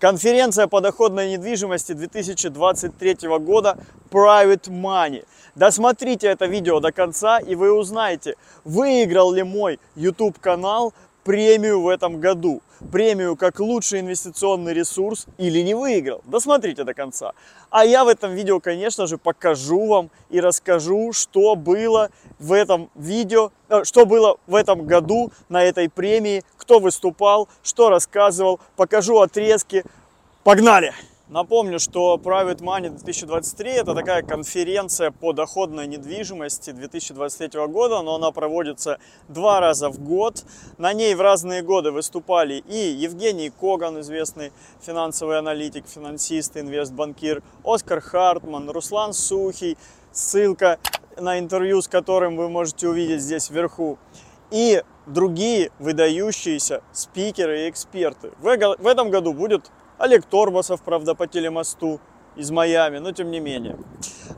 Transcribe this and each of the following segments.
Конференция по доходной недвижимости 2023 года Private Money. Досмотрите это видео до конца и вы узнаете, выиграл ли мой YouTube канал премию в этом году. Премию как лучший инвестиционный ресурс или не выиграл. Досмотрите до конца. А я в этом видео, конечно же, покажу вам и расскажу, что было в этом видео, э, что было в этом году на этой премии, кто выступал, что рассказывал, покажу отрезки. Погнали! Напомню, что Private Money 2023 это такая конференция по доходной недвижимости 2023 года, но она проводится два раза в год. На ней в разные годы выступали и Евгений Коган, известный финансовый аналитик, финансист, инвестбанкир, Оскар Хартман, Руслан Сухий, ссылка на интервью с которым вы можете увидеть здесь вверху, и другие выдающиеся спикеры и эксперты. В этом году будет Олег Торбасов, правда, по телемосту из Майами, но тем не менее.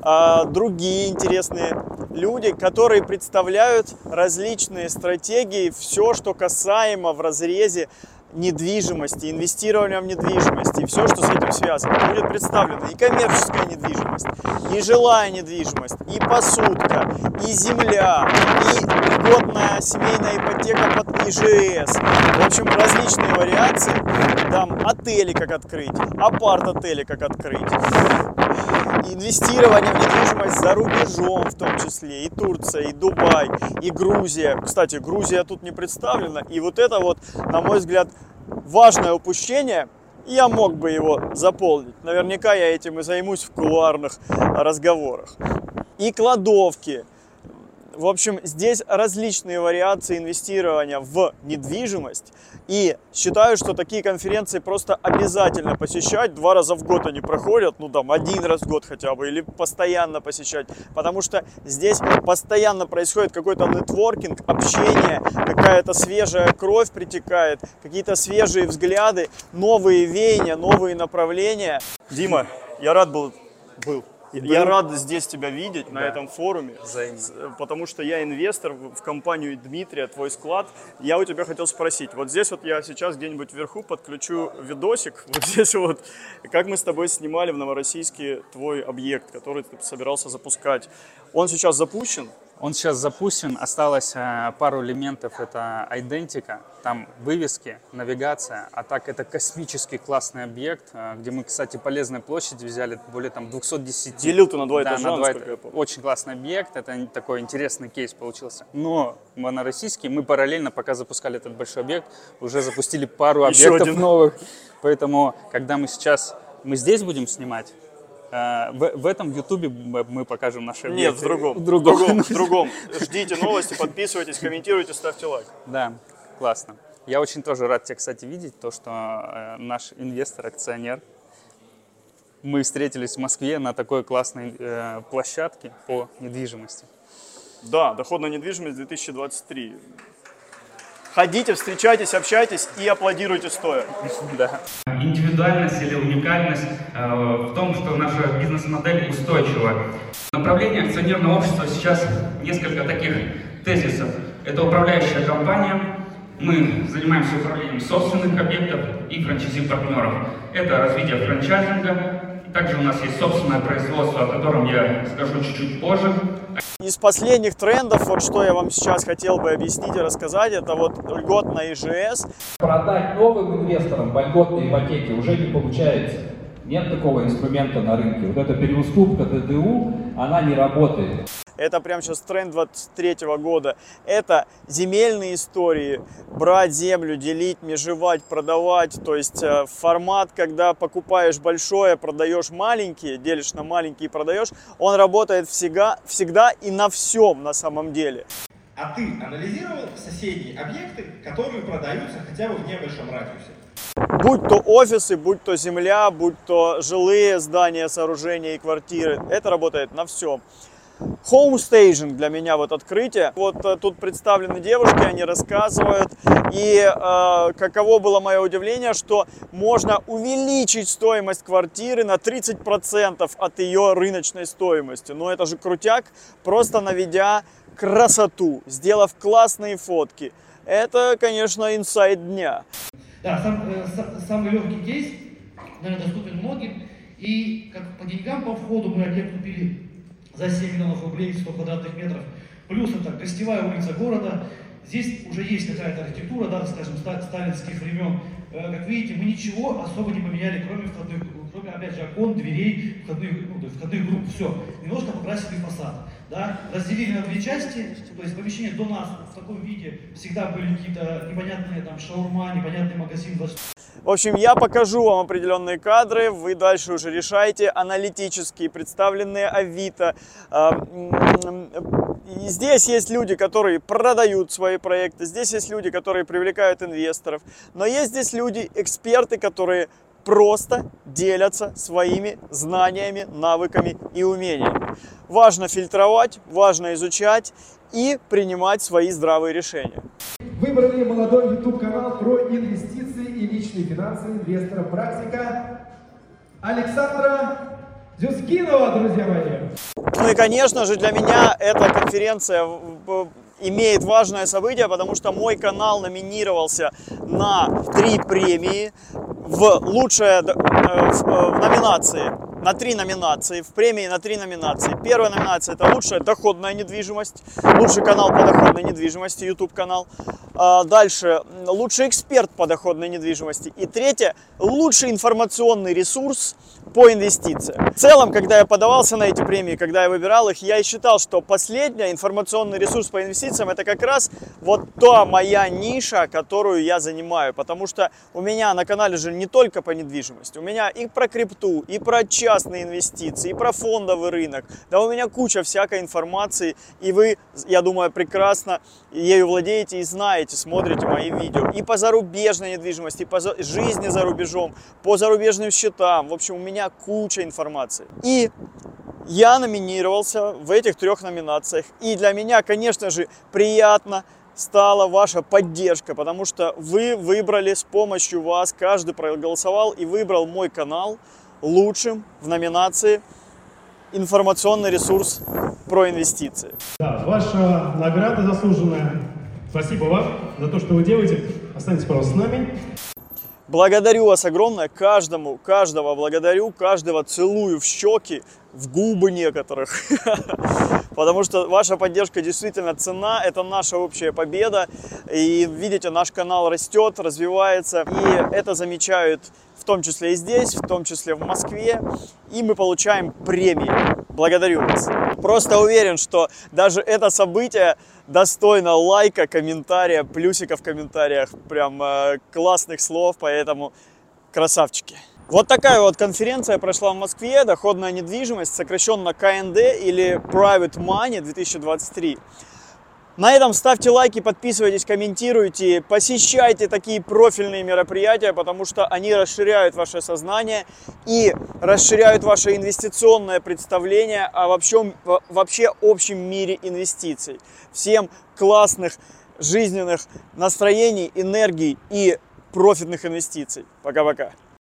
А другие интересные люди, которые представляют различные стратегии, все, что касаемо в разрезе недвижимости, инвестирования в недвижимость и все, что с этим связано. Будет представлена и коммерческая недвижимость, и жилая недвижимость, и посудка, и земля, и льготная семейная ипотека под ИЖС. В общем, различные вариации. Там отели как открыть, апарт-отели как открыть. Инвестирование в недвижимость за рубежом в том числе. И Турция, и Дубай, и Грузия. Кстати, Грузия тут не представлена. И вот это вот, на мой взгляд, важное упущение, я мог бы его заполнить. Наверняка я этим и займусь в кулуарных разговорах. И кладовки, в общем, здесь различные вариации инвестирования в недвижимость. И считаю, что такие конференции просто обязательно посещать. Два раза в год они проходят, ну там один раз в год хотя бы, или постоянно посещать. Потому что здесь постоянно происходит какой-то нетворкинг, общение, какая-то свежая кровь притекает, какие-то свежие взгляды, новые веяния, новые направления. Дима, я рад был, был я рад здесь тебя видеть да. на этом форуме, Взаимно. потому что я инвестор в компанию Дмитрия, твой склад. Я у тебя хотел спросить, вот здесь вот я сейчас где-нибудь вверху подключу видосик, вот здесь вот, как мы с тобой снимали в Новороссийске твой объект, который ты собирался запускать. Он сейчас запущен? Он сейчас запущен, осталось э, пару элементов, это идентика, там вывески, навигация, а так это космический классный объект, э, где мы, кстати, полезной площади взяли более там 210. Делил ты на два этажа, да, на два этажа. Очень классный объект, это такой интересный кейс получился. Но монороссийский, мы параллельно, пока запускали этот большой объект, уже запустили пару объектов новых, поэтому, когда мы сейчас, мы здесь будем снимать, в, в этом Ютубе мы покажем наши объекты. Нет, в другом. В другом. В другом, в другом. Ждите новости, подписывайтесь, комментируйте, ставьте лайк. Да, классно. Я очень тоже рад тебя, кстати, видеть, то, что э, наш инвестор, акционер, мы встретились в Москве на такой классной э, площадке по недвижимости. Да, доходная недвижимость 2023. Ходите, встречайтесь, общайтесь и аплодируйте стоя. Да. Индивидуальность или уникальность э, в том, что наша бизнес-модель устойчива. Направление акционерного общества сейчас несколько таких тезисов. Это управляющая компания, мы занимаемся управлением собственных объектов и франчайзи-партнеров. Это развитие франчайзинга. Также у нас есть собственное производство, о котором я скажу чуть-чуть позже. Из последних трендов, вот что я вам сейчас хотел бы объяснить и рассказать, это вот льготная ИЖС. Продать новым инвесторам в льготной ипотеке уже не получается. Нет такого инструмента на рынке. Вот эта переуступка ДДУ, она не работает. Это прям сейчас тренд 23 года. Это земельные истории. Брать землю, делить, межевать, продавать. То есть э, формат, когда покупаешь большое, продаешь маленькие, делишь на маленькие и продаешь, он работает всегда, всегда и на всем на самом деле. А ты анализировал соседние объекты, которые продаются хотя бы в небольшом радиусе? Будь то офисы, будь то земля, будь то жилые здания, сооружения и квартиры. Это работает на всем. Home staging для меня вот открытие. Вот э, тут представлены девушки, они рассказывают. И э, каково было мое удивление, что можно увеличить стоимость квартиры на 30% от ее рыночной стоимости. Но это же крутяк, просто наведя красоту, сделав классные фотки. Это, конечно, инсайд дня. Да, сам, э, самый легкий кейс наверное, доступен многим. И как по деньгам по входу мы объект купили за 7 миллионов рублей, 100 квадратных метров. Плюс это гостевая улица города. Здесь уже есть какая-то архитектура, да, скажем, ста- сталинских времен. Э, Как видите, мы ничего особо не поменяли, кроме входных, кроме, опять же, окон, дверей, входных, ну, то есть входных групп, все. Немножко покрасили фасад, да, разделили на две части, то есть помещение до нас в таком виде всегда были какие-то непонятные там шаурма, непонятный магазин, 20 В общем, я покажу вам определенные кадры, вы дальше уже решаете, аналитические, представленные Авито. М, и Здесь есть люди, которые продают свои проекты, здесь есть люди, которые привлекают инвесторов, но есть здесь люди, эксперты, которые просто делятся своими знаниями, навыками и умениями. Важно фильтровать, важно изучать и принимать свои здравые решения. Выбрали молодой YouTube канал про инвестиции и личные финансы инвестора практика Александра Зюскинова, друзья мои. Ну и, конечно же, для меня эта конференция в- имеет важное событие, потому что мой канал номинировался на три премии в лучшее э, э, в номинации на три номинации, в премии на три номинации. Первая номинация это лучшая доходная недвижимость, лучший канал по доходной недвижимости, YouTube канал. А Дальше лучший эксперт по доходной недвижимости. И третье лучший информационный ресурс по инвестициям. В целом, когда я подавался на эти премии, когда я выбирал их, я и считал, что последний информационный ресурс по инвестициям это как раз вот та моя ниша, которую я занимаю. Потому что у меня на канале же не только по недвижимости, у меня и про крипту, и про частные инвестиции, и про фондовый рынок. Да у меня куча всякой информации, и вы, я думаю, прекрасно ею владеете и знаете, смотрите мои видео. И по зарубежной недвижимости, и по жизни за рубежом, по зарубежным счетам. В общем, у меня куча информации. И я номинировался в этих трех номинациях. И для меня, конечно же, приятно стала ваша поддержка, потому что вы выбрали с помощью вас, каждый проголосовал и выбрал мой канал лучшим в номинации информационный ресурс про инвестиции. Да, ваша награда заслуженная. Спасибо вам за то, что вы делаете. Останьтесь, пожалуйста, с нами. Благодарю вас огромное, каждому, каждого благодарю, каждого целую в щеки, в губы некоторых, потому что ваша поддержка действительно цена, это наша общая победа, и видите, наш канал растет, развивается, и это замечают в том числе и здесь, в том числе в Москве, и мы получаем премии. Благодарю вас. Просто уверен, что даже это событие достойно лайка, комментария, плюсика в комментариях, прям э, классных слов, поэтому красавчики. Вот такая вот конференция прошла в Москве, доходная недвижимость, сокращенно КНД или Private Money 2023. На этом ставьте лайки, подписывайтесь, комментируйте, посещайте такие профильные мероприятия, потому что они расширяют ваше сознание и расширяют ваше инвестиционное представление о вообще, вообще общем мире инвестиций. Всем классных жизненных настроений, энергий и профитных инвестиций. Пока-пока.